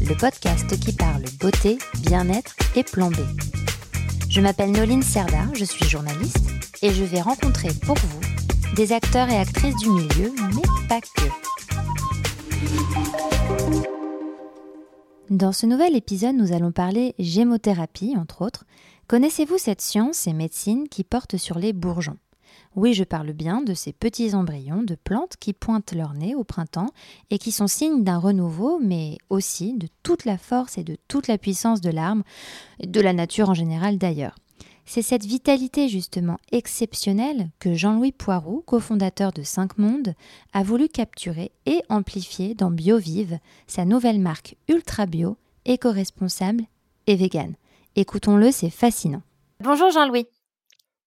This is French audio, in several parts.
le podcast qui parle beauté, bien-être et plan B. Je m'appelle Noline Serda, je suis journaliste et je vais rencontrer pour vous des acteurs et actrices du milieu, mais pas que. Dans ce nouvel épisode, nous allons parler gémothérapie, entre autres. Connaissez-vous cette science et médecine qui porte sur les bourgeons? Oui, je parle bien de ces petits embryons de plantes qui pointent leur nez au printemps et qui sont signes d'un renouveau, mais aussi de toute la force et de toute la puissance de l'arbre, de la nature en général d'ailleurs. C'est cette vitalité justement exceptionnelle que Jean-Louis Poiroux, cofondateur de Cinq Mondes, a voulu capturer et amplifier dans BioVive, sa nouvelle marque ultra bio, éco-responsable et vegan. Écoutons-le, c'est fascinant. Bonjour Jean-Louis.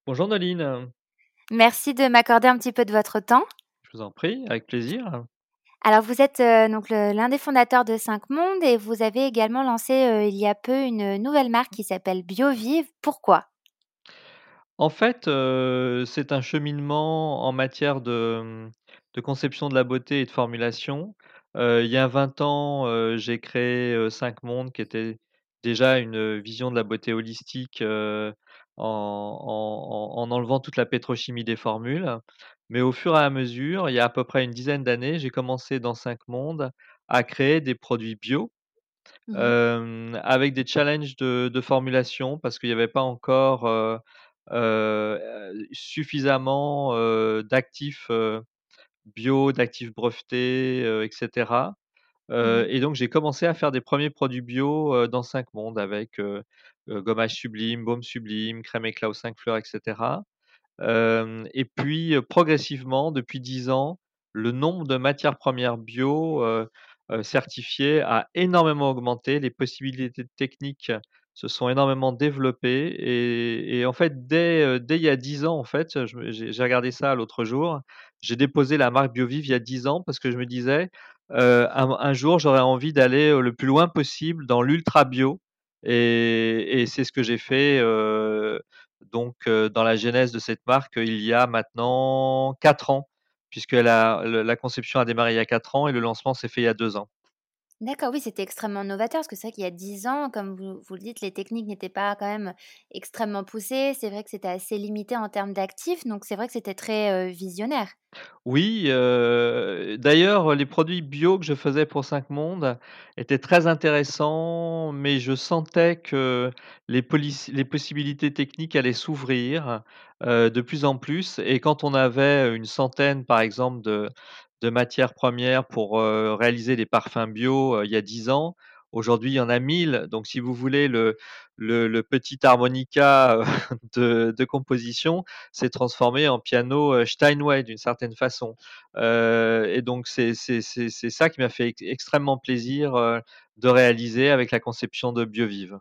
Bonjour Noline. Merci de m'accorder un petit peu de votre temps. Je vous en prie, avec plaisir. Alors, vous êtes euh, donc l'un des fondateurs de Cinq Mondes et vous avez également lancé euh, il y a peu une nouvelle marque qui s'appelle BioVive. Pourquoi? En fait, euh, c'est un cheminement en matière de, de conception de la beauté et de formulation. il y a 20 ans, j'ai créé Cinq Mondes, qui était déjà une vision de la beauté holistique en, en, enlevant toute la pétrochimie des formules. Mais au fur et à mesure, il y a à peu près une dizaine d'années, j'ai commencé dans Cinq Mondes à créer des produits bio mmh avec des challenges de, de formulation parce qu'il n'y avait pas encore suffisamment d'actifs bio, d'actifs brevetés, etc. Mmh et donc j'ai commencé à faire des premiers produits bio dans Cinq Mondes avec gommage sublime, baume sublime, crème éclat aux 5 fleurs, etc. et puis progressivement, depuis 10 ans, le nombre de matières premières bio certifiées a énormément augmenté. Les possibilités techniques se sont énormément développées. Et, en fait, dès, dès il y a 10 ans, en fait, j'ai regardé ça l'autre jour, j'ai déposé la marque BioVive il y a 10 ans parce que je me disais, un, jour, j'aurais envie d'aller le plus loin possible dans l'ultra bio. Et, c'est ce que j'ai fait donc dans la genèse de cette marque il y a maintenant 4 ans, puisque la, la conception a démarré il y a 4 ans et le lancement s'est fait il y a 2 ans. D'accord, oui, c'était extrêmement novateur parce que c'est vrai qu'il y a 10 ans, comme vous, vous le dites, les techniques n'étaient pas quand même extrêmement poussées. C'est vrai que c'était assez limité en termes d'actifs, donc c'est vrai que c'était très visionnaire. Oui, d'ailleurs, les produits bio que je faisais pour Cinq Mondes étaient très intéressants, mais je sentais que les, les possibilités techniques allaient s'ouvrir de plus en plus. Et quand on avait une centaine, par exemple, de, de matières premières pour réaliser des parfums bio il y a 10 ans. Aujourd'hui, il y en a 1000. Donc, si vous voulez, le, le, petit harmonica de, composition s'est transformé en piano Steinway d'une certaine façon. et donc, c'est ça qui m'a fait extrêmement plaisir de réaliser avec la conception de BioVive.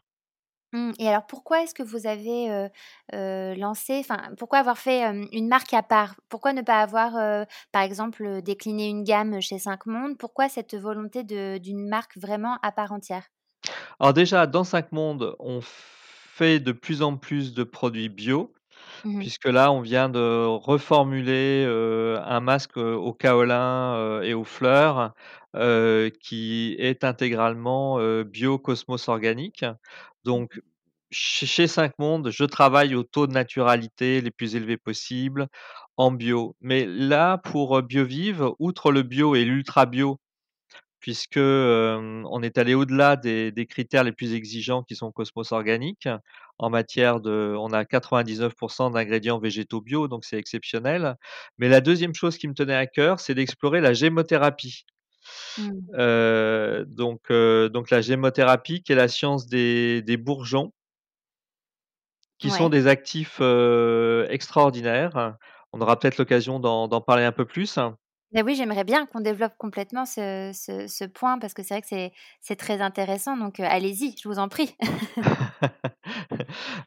Mmh, et alors pourquoi est-ce que vous avez, lancé enfin, pourquoi avoir fait, une marque à part? Pourquoi ne pas avoir, par exemple, décliné une gamme chez Cinq Mondes? Pourquoi cette volonté d'une marque vraiment à part entière? Alors déjà, dans Cinq Mondes, on fait de plus en plus de produits bio, mmh puisque là, on vient de reformuler, un masque, au kaolin, et aux fleurs, qui est intégralement, bio Cosmos Organique. Donc, chez Cinq Mondes, je travaille au taux de naturalité les plus élevés possibles en bio. Mais là, pour BioVive, outre le bio et l'ultra bio, puisque on est allé au-delà des, critères les plus exigeants qui sont Cosmos Organique. En matière de, on a 99% d'ingrédients végétaux bio, donc c'est exceptionnel. Mais la deuxième chose qui me tenait à cœur, c'est d'explorer la gémothérapie. Mmh. donc, donc la gémothérapie, qui est la science des, bourgeons, qui sont des actifs extraordinaires. On aura peut-être l'occasion d'en parler un peu plus. Bah oui, j'aimerais bien qu'on développe complètement ce point parce que c'est vrai que c'est très intéressant donc heu, allez-y, je vous en prie.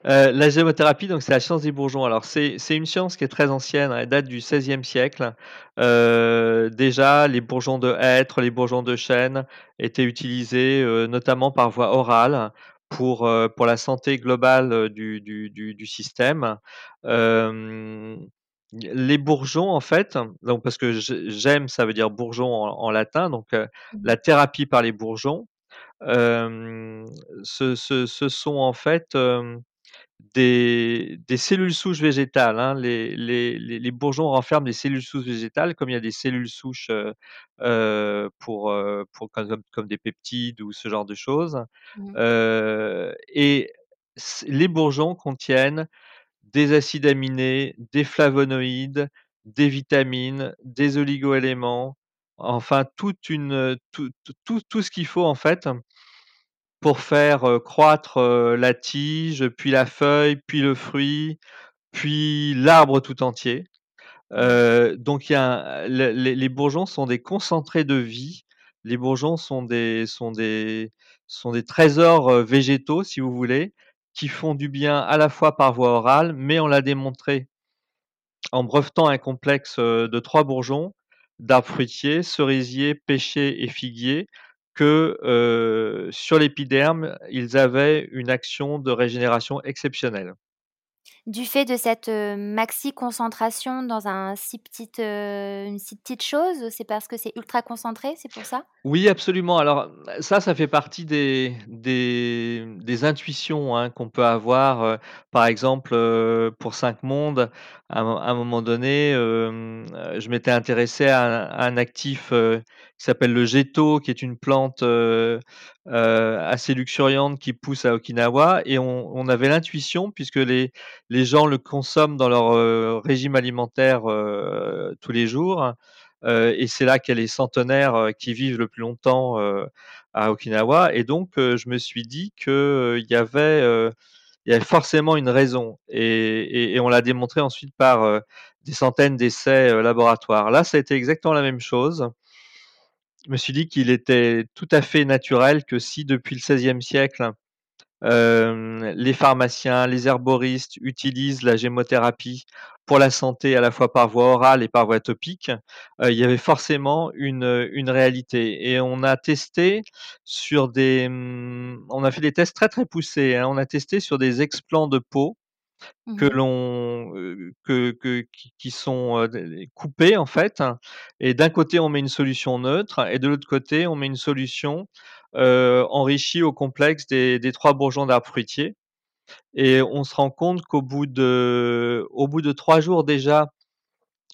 Heu, la gémothérapie c'est la science des bourgeons. Alors c'est une science qui est très ancienne, elle date du XVIe siècle. Heu, déjà les bourgeons de hêtre, les bourgeons de chêne étaient utilisés, notamment par voie orale pour, la santé globale, du système. Les bourgeons en fait, donc parce que gème ça veut dire bourgeon en en latin donc heu, Mmh la thérapie par les bourgeons, ce ce ce sont en fait, des des cellules souches végétales, hein. Les les les les bourgeons renferment des cellules souches végétales comme il y a des cellules souches, heu heu, pour, comme des peptides ou ce genre de choses. Mmh. Et les bourgeons contiennent des acides aminés, des flavonoïdes, des vitamines, des oligoéléments, enfin tout ce qu'il faut en fait pour faire, croître, la tige, puis la feuille, puis le fruit, puis l'arbre tout entier. Donc les bourgeons sont des concentrés de vie. Les bourgeons sont des trésors, végétaux si vous voulez, qui font du bien à la fois par voie orale, mais on l'a démontré en brevetant un complexe, heu, de 3 bourgeons, d'arbres fruitiers, cerisiers, pêchers et figuiers, que, heu, sur l'épiderme, ils avaient une action de régénération exceptionnelle. Du fait de cette, heu, maxi concentration dans un si petite, heu, une si petite chose? C'est parce que c'est ultra concentré, c'est pour ça? Oui, absolument. Alors, ça, ça fait partie des des intuitions, hein, qu'on peut avoir, heu, par exemple, pour 5 mondes, à un moment donné, je m'étais intéressé à un actif, qui s'appelle le Géto, qui est une plante, assez luxuriante qui pousse à Okinawa et on avait l'intuition puisque les gens le consomment dans leur, heu, régime alimentaire, heu, tous les jours, Heu et c'est là qu'il y a les centenaires, qui vivent le plus longtemps, à Okinawa et donc je me suis dit que, heu, il y avait, il y forcément une raison et on l'a démontré ensuite par, des centaines d'essais, laboratoires. Là, ça a été exactement la même chose. Je me suis dit qu'il était tout à fait naturel que si depuis le XVIe siècle, Les pharmaciens, les herboristes utilisent la gémothérapie pour la santé à la fois par voie orale et par voie topique. Il y avait forcément une, une réalité et on a testé sur des, mmh, on a fait des tests très, très poussés, hein. On a testé sur des explants de peau que Mmh l'on, que que qui sont, coupés en fait et d'un côté on met une solution neutre et de l'autre côté on met une solution, enrichie au complexe des des 3 bourgeons d'arbres fruitiers et on se rend compte qu'au bout de au bout de 3 jours déjà,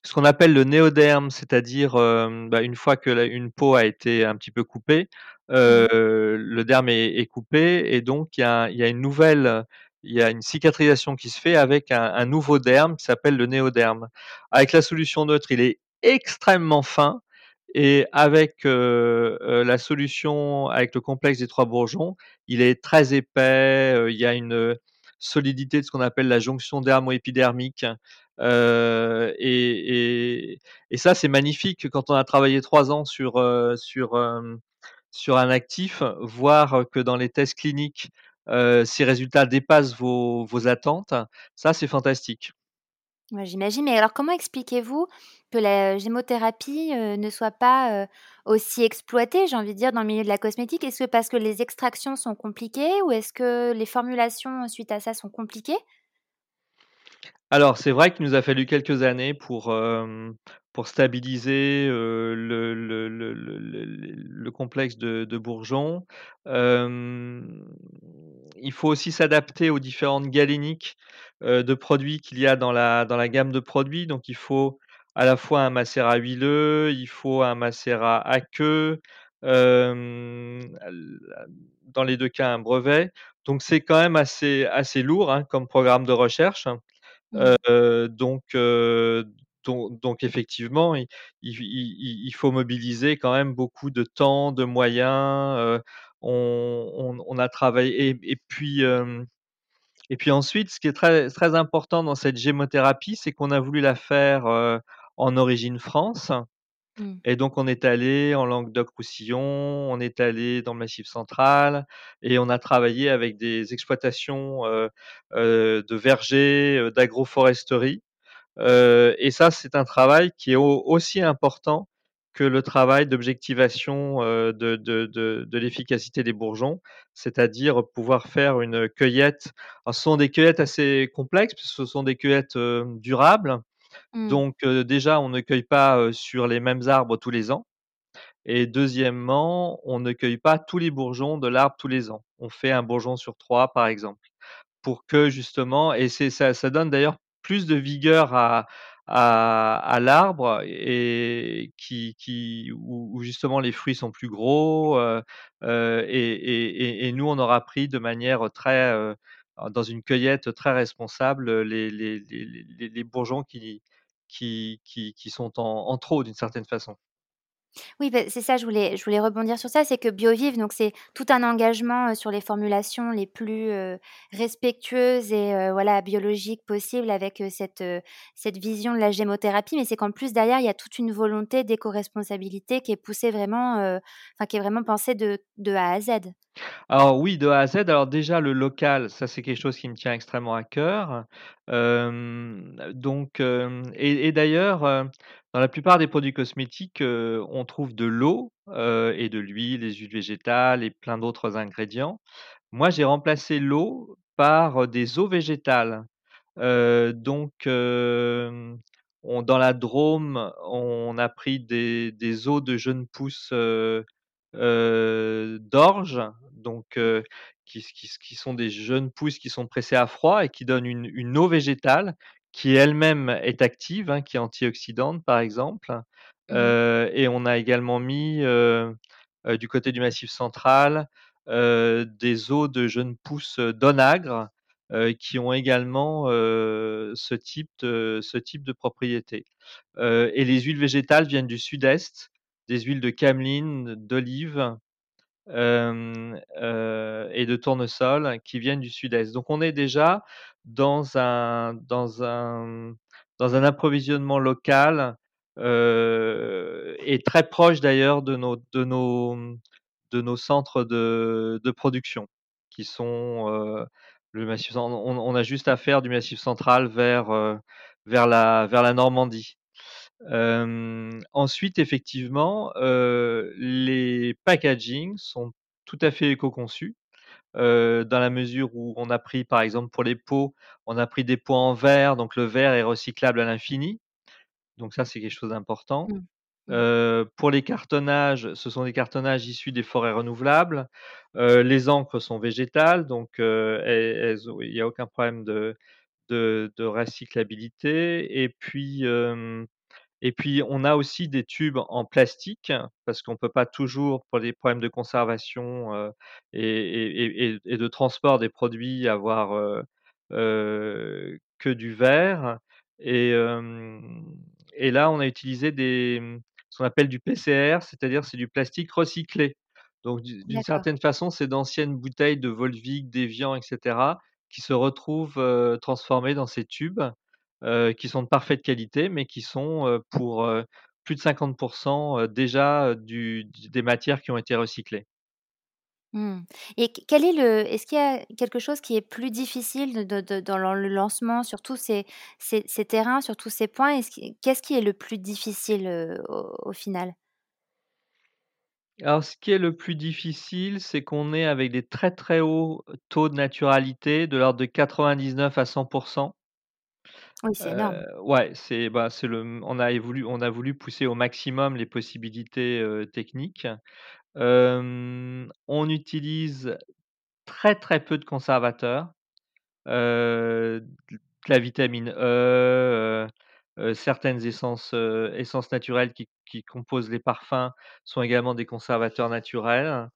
ce qu'on appelle le néoderme, c'est-à-dire, hem, bah, une fois que la une peau a été un petit peu coupée, heu, mh. le derme est est coupé et donc il y a il y a une nouvelle, il y a une cicatrisation qui se fait avec un un nouveau derme qui s'appelle le néoderme. Avec la solution neutre, il est extrêmement fin et avec, heu heu, la solution avec le complexe des 3 bourgeons, il est très épais, heu, il y a une, solidité de ce qu'on appelle la jonction dermo-épidermique. Et ça, c'est magnifique quand on a travaillé 3 ans sur, un actif, voir que dans les tests cliniques, ces résultats dépassent vos vos attentes, ça, c'est fantastique. J'imagine, mais alors comment expliquez-vous que la gémothérapie, heu, ne soit pas, heu, aussi exploitée, j'ai envie de dire, dans le milieu de la cosmétique? Est-ce que parce que les extractions sont compliquées ou est-ce que les formulations suite à ça sont compliquées? Alors, c'est vrai qu'il nous a fallu quelques années pour, pour stabiliser, le le le le le le le complexe de de bourgeons. Il faut aussi s'adapter aux différentes galéniques, de produits qu'il y a dans la dans la gamme de produits. Donc il faut à la fois un macérat huileux, il faut un macérat aqueux, l dans les 2 cas un brevet. Donc c'est quand même assez assez lourd, hein, comme programme de recherche. Mmh. Heu, donc heu, donc donc effectivement, il il il il faut mobiliser quand même beaucoup de temps, de moyens, on on on a travaillé et et puis, hem et puis ensuite, ce qui est très très important dans cette gémothérapie, c'est qu'on a voulu la faire, heu, en origine France Mmh. Et donc on est allé en Languedoc-Roussillon, on est allé dans le Massif central et on a travaillé avec des exploitations, heu, de vergers, d'agroforesterie. Et ça, c'est un travail qui est au aussi important que le travail d'objectivation, heu, de de de de l'efficacité des bourgeons. C'est-à-dire pouvoir faire une cueillette alors ce sont des cueillettes assez complexes, puisque ce sont des cueillettes, heu, durables. Mmh. Donc heu, déjà, on ne cueille pas, sur les mêmes arbres tous les ans et deuxièmement, on ne cueille pas tous les bourgeons de l'arbre tous les ans. On fait un bourgeon sur 3 par exemple. Pour que justement et ça donne d'ailleurs plus de vigueur à à à l'arbre et qui qui où où justement les fruits sont plus gros, heu heu et et et nous on aura pris de manière très, heu, dans une cueillette très responsable, les les les les les bourgeons qui qui qui qui sont en en trop d'une certaine façon. Oui, beh, c'est ça, je voulais rebondir sur ça, c'est que Biovive, donc c'est tout un engagement, heu, sur les formulations les plus, heu, respectueuses et heu, voilà, biologiques possibles avec, cette, vision de la gémothérapie. Mais c'est qu'en plus derrière, il y a toute une volonté d'éco-responsabilité qui est poussée vraiment, qui est vraiment pensée de A à Z. Alors oui, de A à Z. Alors déjà le local, ça c'est quelque chose qui me tient extrêmement à cœur. Donc et d'ailleurs, heu, dans la plupart des produits cosmétiques, heu, on trouve de l'eau, heu et de l'huile, des huiles végétales et plein d'autres ingrédients. Moi, j'ai remplacé l'eau par, des eaux végétales. Donc dans la Drôme, on a pris des des eaux de jeunes pousses, d'orge, donc qui sont des jeunes pousses qui sont pressées à froid et qui donnent une une eau végétale qui elle-même est active, hein, qui est antioxydante, par exemple. Mmh et on a également mis, du côté du Massif central, des eaux de jeunes pousses, d'onagre, qui ont également, ce type de ce type de propriété. Et les huiles végétales viennent du sud-est, des huiles de cameline, d'olive, hem, heu et de tournesol qui viennent du sud-est. Donc on est déjà dans un dans un dans un approvisionnement local, heu et très proche d'ailleurs de nos de nos, mmh, de nos centres de de production qui sont, le massif on on a juste à faire du Massif central vers, vers la vers la Normandie. Ensuite effectivement, les packagings sont tout à fait éco-conçus, dans la mesure où on a pris par exemple pour les pots, on a pris des pots en verre, donc le verre est recyclable à l'infini. Donc ça, c'est quelque chose d'important. Mmh. Mmh. Pour les cartonnages, ce sont des cartonnages issus des forêts renouvelables. Les encres sont végétales, donc heu, elles elles ont il y a aucun problème de de de recyclabilité et puis, et puis on a aussi des tubes en plastique parce qu'on peut pas toujours, pour des problèmes de conservation, et et et et et de transport des produits, avoir, que du verre. Et là, on a utilisé des, mmh, ce qu'on appelle du PCR, c'est-à-dire c'est du plastique recyclé. Donc d'u d'une certaine façon, c'est d'anciennes bouteilles de Volvic, d'Evian et cetera qui se retrouvent, transformées dans ces tubes, qui sont de parfaite qualité, mais qui sont, pour, plus de 50 heu, déjà, du des matières qui ont été recyclées. Mmh et quel est le est-ce qu'il y a quelque chose qui est plus difficile de de de dans le lancement sur tous ces ces ces terrains, sur tous ces points? Est-ce qui qu'est-ce qui est le plus difficile, au au final? Alors ce qui est le plus difficile, c'est qu'on est avec des très, très hauts taux de naturalité, de l'ordre de 99 à 100 Oui, c'est ouais, c'est, bah, le on a voulu on a voulu pousser au maximum les possibilités, techniques. On utilise très, très peu de conservateurs, de la vitamine E, certaines essences, essences naturelles qui qui composent les parfums sont également des conservateurs naturels.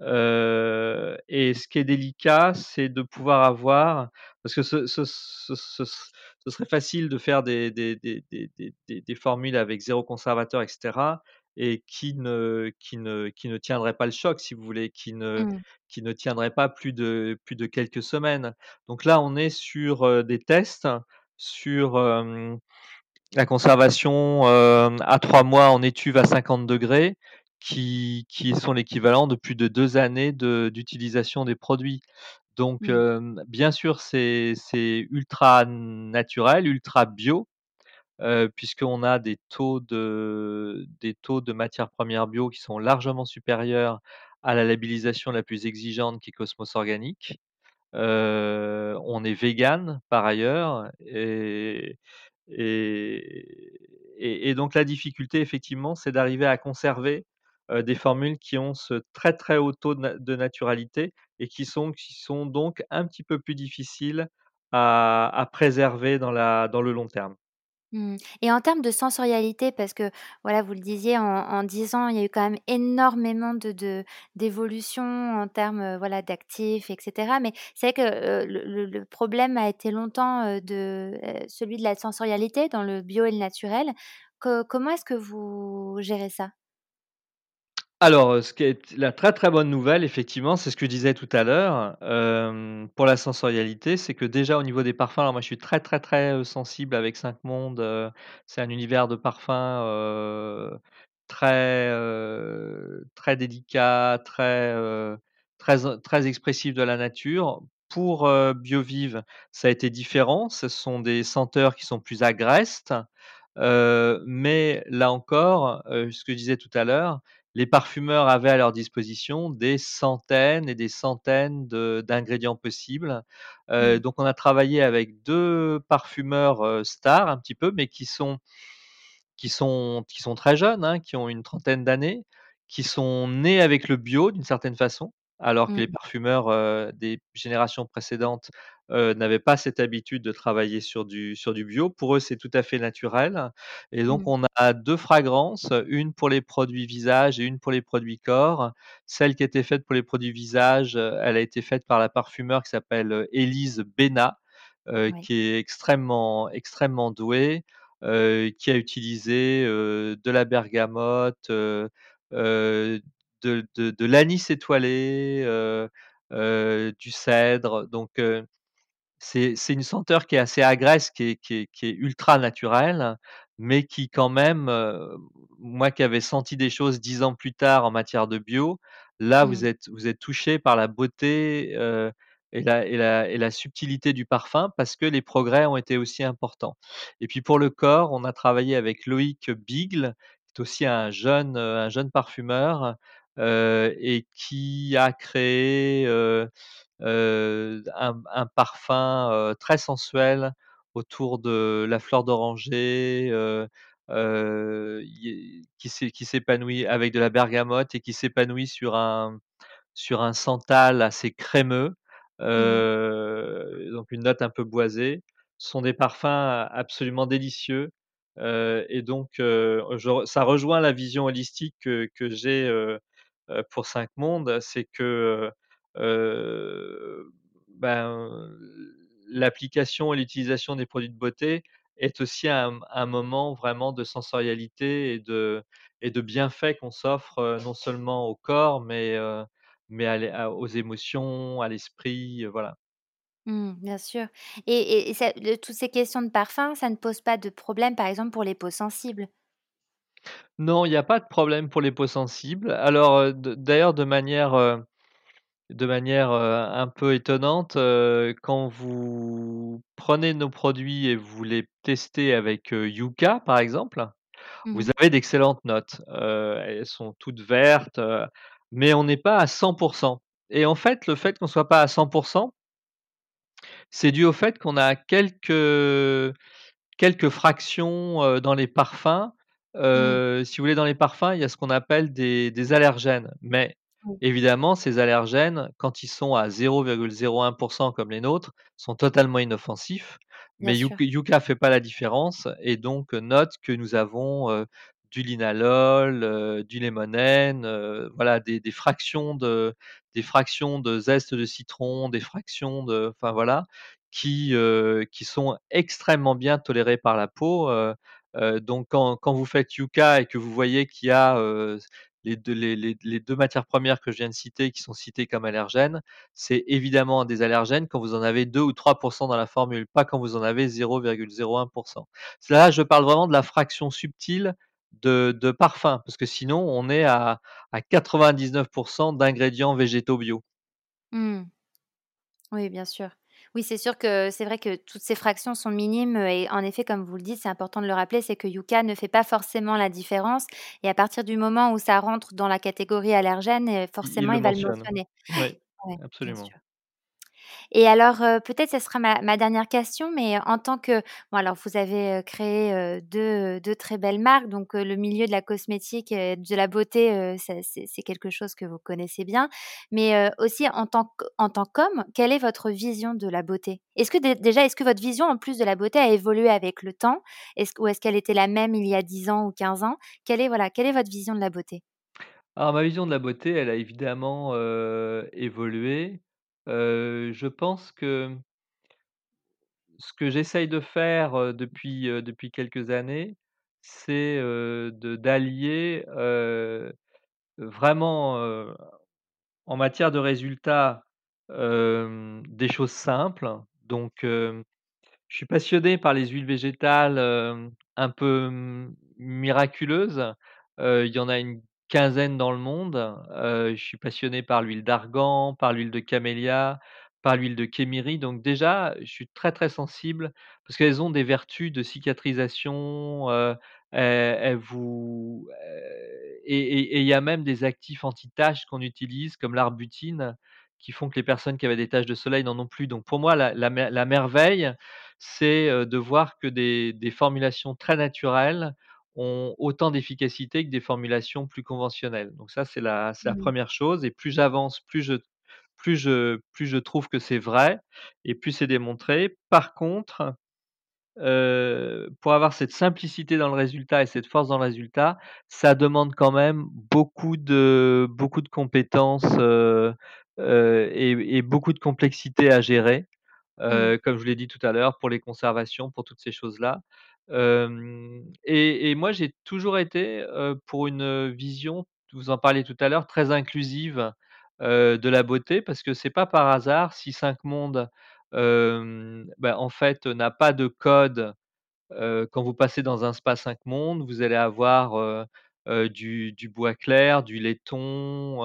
Et ce qui est délicat, c'est de pouvoir avoir parce que ce ce serait facile de faire des des des des formules avec zéro conservateur et cetera et qui ne qui ne qui ne tiendraient pas le choc si vous voulez, qui ne Mmh. qui ne tiendraient pas plus de plus de quelques semaines. Donc là, on est sur, des tests sur, La conservation, à 3 mois en étuve à 50°, qui qui sont l'équivalent de plus de 2 années de d'utilisation des produits. Donc, Mmh. bien sûr, c'est ultra naturel, ultra bio, puisqu'on a des taux de des taux de matières premières bio qui sont largement supérieurs à la labellisation la plus exigeante qui est Cosmos Organic. Heu, on est végan par ailleurs et et et et donc la difficulté effectivement, c'est d'arriver à conserver, heu, des formules qui ont ce très, très haut taux de na de naturalité et qui sont qui sont donc un petit peu plus difficiles à à préserver dans la dans le long terme. Mmh et en termes de sensorialité, parce que voilà, vous le disiez, en en 10 ans, il y a eu quand même énormément de de d'évolution en termes, heu, voilà, d'actifs et cetera. Mais c'est vrai que, heu, le problème a été longtemps, de, celui de la sensorialité dans le bio et le naturel. Co comment est-ce que vous gérez ça? Alors, heu, ce qui est la très, très bonne nouvelle effectivement, c'est ce que je disais tout à l'heure, hem, pour la sensorialité, c'est que déjà au niveau des parfums, alors moi je suis très, très, très, heu, sensible avec 5 Mondes, c'est un univers de parfums, très, très délicat, très, très très expressif de la nature. Pour, Biovive, ça a été différent, ce sont des senteurs qui sont plus agrestes, mais là encore, ce que je disais tout à l'heure, les parfumeurs avaient à leur disposition des centaines et des centaines de d'ingrédients possibles. Heu, Mmh. donc on a travaillé avec 2 parfumeurs, heu, stars un petit peu, mais qui sont qui sont qui sont très jeunes, hein, qui ont une trentaine d'années, qui sont nés avec le bio d'une certaine façon, alors que les Mmh. parfumeurs, heu, des générations précédentes, heu, n'avaient pas cette habitude de travailler sur du sur du bio. Pour eux, c'est tout à fait naturel et donc Mmh. on a 2 fragrances, une pour les produits visage et une pour les produits corps. Celle qui était faite pour les produits visage, heu, elle a été faite par la parfumeur qui s'appelle, heu, Élise Bénat, qui est extrêmement extrêmement douée, qui a utilisé, de la bergamote, de de de l'anis étoilé, du cèdre. Donc c'est une senteur qui est assez agreste, qui est qui est qui est ultra naturelle, mais qui quand même, heu, moi qui avais senti des choses 10 ans plus tard en matière de bio, là vous Mmh. êtes vous êtes touché par la beauté, heu et la et la et la subtilité du parfum parce que les progrès ont été aussi importants. Et puis pour le corps, on a travaillé avec Loïc Bigle, qui est aussi un jeune, un jeune parfumeur, et qui a créé, heu, un un parfum, heu, très sensuel autour de la fleur d'oranger, y qui s'é qui s'épanouit avec de la bergamote et qui s'épanouit sur un sur un santal assez crémeux, Mmh donc une note un peu boisée. Ce sont des parfums absolument délicieux, et donc heu, je re ça rejoint la vision holistique que que j'ai, pour 5 Mondes, c'est que, ben, l'application et l'utilisation des produits de beauté est aussi un un moment vraiment de sensorialité et de et de bienfaits qu'on s'offre, non seulement au corps, mais mais à l'é à aux émotions, à l'esprit, voilà. Mmh, bien sûr et et et ça de toutes ces questions de parfum, ça ne pose pas de problème, par exemple, pour les peaux sensibles? Non, il y a pas de problème pour les peaux sensibles. Alors, d d'ailleurs de manière, de manière, un peu étonnante, quand vous prenez nos produits et vous les testez avec, Yucca, par exemple, Mmh vous avez d'excellentes notes. Elles sont toutes vertes, mais on n'est pas à 100% et en fait, le fait qu'on soit pas à 100% c'est dû au fait qu'on a quelques quelques fractions, dans les parfums. Mmh. Si vous voulez, dans les parfums, il y a ce qu'on appelle des des allergènes, mais évidemment, ces allergènes, quand ils sont à 0,01 comme les nôtres, sont totalement inoffensifs. bien Mais sûr. Yuc Yucca fait pas la différence et donc note que nous avons, du linalol, du limonène, heu, voilà des des fractions de des fractions de zeste de citron, des fractions de enfin voilà, qui, qui sont extrêmement bien tolérées par la peau, donc quand quand vous faites Yucca et que vous voyez qu'il y a, les 2 les les les 2 matières premières que je viens de citer, qui sont citées comme allergènes, c'est évidemment des allergènes quand vous en avez 2 ou 3% dans la formule, pas quand vous en avez 0,01% Là, je parle vraiment de la fraction subtile de de parfum, parce que sinon on est à à 99% d'ingrédients végétaux bio. Mmh. Oui, bien sûr. Oui, c'est sûr que c'est vrai que toutes ces fractions sont minimes et en effet, comme vous le dites, c'est important de le rappeler, c'est que Yucca ne fait pas forcément la différence et à partir du moment où ça rentre dans la catégorie allergène, euh, forcément, il, va le mentionner. Oui, Ouais, absolument. Et alors, heu, peut-être ce sera ma ma dernière question, mais en tant que bon alors vous avez, heu, créé, heu, 2, heu, très belles marques, donc le milieu de la cosmétique et de la beauté, c'est quelque chose que vous connaissez bien. Mais aussi en tant en tant qu'homme, quelle est votre vision de la beauté? Est-ce que dé déjà, est-ce que votre vision en plus de la beauté a évolué avec le temps? Ou est-ce qu'elle était la même il y a 10 ans ou 15 ans? Quelle est voilà, quelle est votre vision de la beauté? Alors ma vision de la beauté, elle a évidemment, évolué. Je pense que ce que j'essaye de faire, depuis, depuis quelques années, c'est, d'allier, vraiment, en matière de résultats, des choses simples. Donc, je suis passionné par les huiles végétales, un peu, mmh, miraculeuses. Il y en a une quinzaine dans le monde. Je suis passionné par l'huile d'argan, par l'huile de camélia, par l'huile de kémiri. Donc déjà, je suis très, très sensible parce qu'elles ont des vertus de cicatrisation, elles vous, et il y a même des actifs anti-taches qu'on utilise comme l'arbutine, qui font que les personnes qui avaient des taches de soleil n'en ont plus. Donc pour moi, la la mer la merveille, c'est, de voir que des des formulations très naturelles ont autant d'efficacité que des formulations plus conventionnelles. Donc ça, c'est la c'est la Mmh. première chose et plus j'avance, plus je plus je plus je trouve que c'est vrai et plus c'est démontré. Par contre, heu, pour avoir cette simplicité dans le résultat et cette force dans le résultat, ça demande quand même beaucoup de beaucoup de compétences, heu heu et et beaucoup de complexité à gérer. Mmh. Comme je l'ai dit tout à l'heure, pour les conservations, pour toutes ces choses-là. Et moi, j'ai toujours été, pour une, vision, vous en parliez tout à l'heure, très inclusive, de la beauté parce que c'est pas par hasard si Cinq Mondes, hem, bah, en fait, n'a pas de code quand vous passez dans un spa 5 mondes, vous allez avoir, du bois clair, du laiton,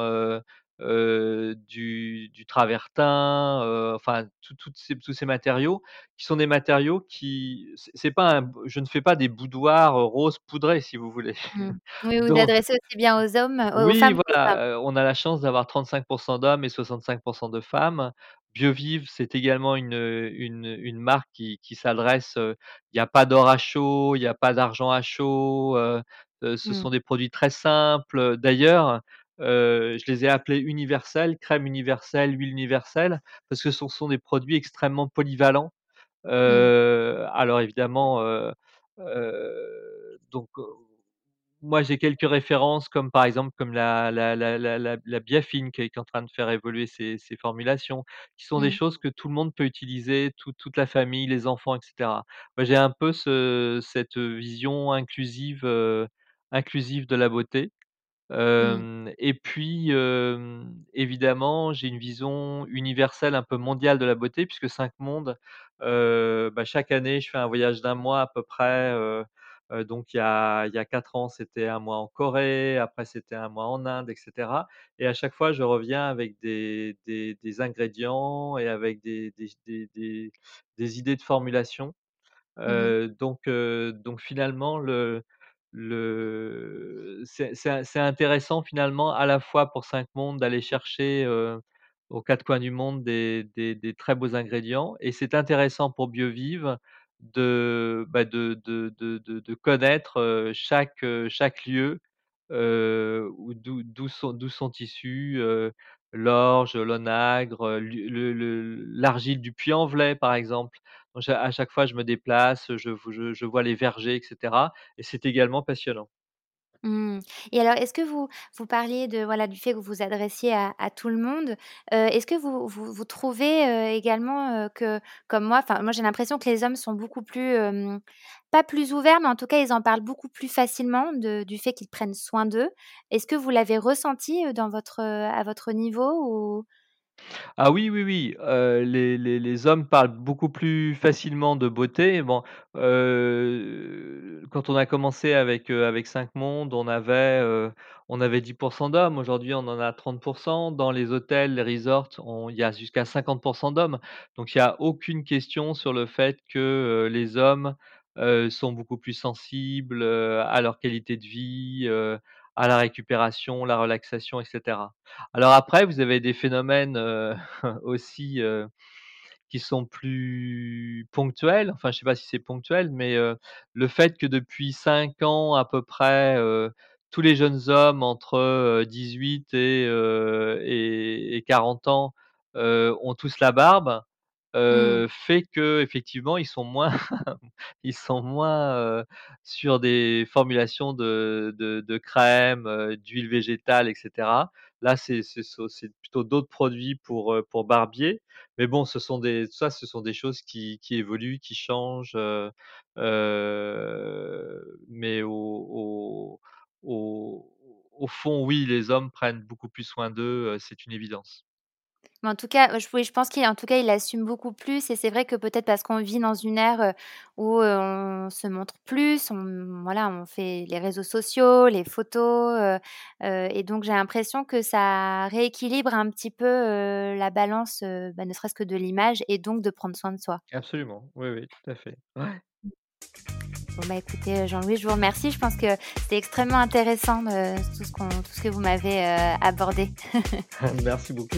heu, du du travertin, heu, enfin tout ces tous ces matériaux qui sont des matériaux qui c'est pas un je ne fais pas des boudoirs, heu, roses poudrés si vous voulez. Mmh. Oui, vous adressez aussi bien aux hommes, aux oui, femmes hommes. voilà, on a la chance d'avoir 35% d'hommes et 65% de femmes. Biovive, c'est également une, une une marque qui qui s'adresse, il y a pas d'or à chaud, il y a pas d'argent à chaud, ce Mmh. sont des produits très simples. D'ailleurs, heu, je les ai appelés universels, crème universelle, huile universelle, parce que ce sont des produits extrêmement polyvalents. Mmh. Heu, alors évidemment, heu, donc moi, j'ai quelques références comme par exemple, comme la la la la la la Biafine qui est en train de faire évoluer ses ses formulations, qui sont des Mmh. choses que tout le monde peut utiliser, toute toute la famille, les enfants et cetera. Moi, j'ai un peu ce cette vision inclusive, inclusive de la beauté. Mmh. Et puis, évidemment, j'ai une vision universelle, un peu mondiale de la beauté puisque 5 mondes, bah, chaque année, je fais un voyage d'un mois à peu près, donc il y a il y a 4 ans, c'était un mois en Corée, après c'était un mois en Inde et cetera et à chaque fois, je reviens avec des des des ingrédients et avec des des des des des idées de formulation Mmh donc donc finalement le c'est intéressant finalement à la fois pour Cinq mondes d'aller chercher, heu, aux 4 coins du monde des très beaux ingrédients et c'est intéressant pour Biovive de, bah, de connaître, chaque, heu, chaque lieu, d'où sont sont issus, l'orge, l'onagre, le l'argile du Puy-en-Velay par exemple. À chaque fois je me déplace, je vois les vergers et cetera et c'est également passionnant. Mmh. Et alors, est-ce que vous vous parliez de voilà, du fait que vous vous adressiez à tout le monde, heu, est-ce que vous vous trouvez, heu, également, heu, que comme moi moi j'ai l'impression que les hommes sont beaucoup plus, pas plus ouverts, mais en tout cas, ils en parlent beaucoup plus facilement du fait qu'ils prennent soin d'eux. Est-ce que vous l'avez ressenti, à votre niveau ou? Ah oui, oui, oui, les les hommes parlent beaucoup plus facilement de beauté. Bon, quand on a commencé avec, avec 5 Mondes, on avait, on avait 10% d'hommes. Aujourd'hui, on en a 30% Dans les hôtels, les resorts, on il y a jusqu'à 50% d'hommes. Donc il y a aucune question sur le fait que, les hommes, sont beaucoup plus sensibles, à leur qualité de vie, à la récupération, la relaxation et cetera. Alors après, vous avez des phénomènes, aussi, qui sont plus ponctuels. Enfin, je sais pas si c'est ponctuel, mais, le fait que depuis 5 ans à peu près, tous les jeunes hommes entre, heu, 18 et heu, et et 40 ans, ont tous la barbe, Mmh. fait qu'effectivement ils sont moins ils sont moins, heu, sur des formulations de de de crèmes, heu, d'huiles végétales et cetera. Là, c'est plutôt d'autres produits pour, pour barbier. Mais bon, ce sont des ça, ce sont des choses qui qui évoluent, qui changent, mais au au au au fond, oui, les hommes prennent beaucoup plus soin d'eux, c'est une évidence. Mais en tout cas, je oui, je pense qu'il en tout cas, il assume beaucoup plus et c'est vrai que peut-être parce qu'on vit dans une ère, heu, où, heu, on se montre plus, on voilà, on fait les réseaux sociaux, les photos, heu et donc j'ai l'impression que ça rééquilibre un petit peu, la balance, bah, ne serait-ce que de l'image et donc de prendre soin de soi. Absolument, oui, oui, tout à fait. Ouais. Bon, bah, écoutez, Jean-Louis, je vous remercie. Je pense que c'était extrêmement intéressant, tout ce qu'on tout ce que vous m'avez, abordé. Merci beaucoup.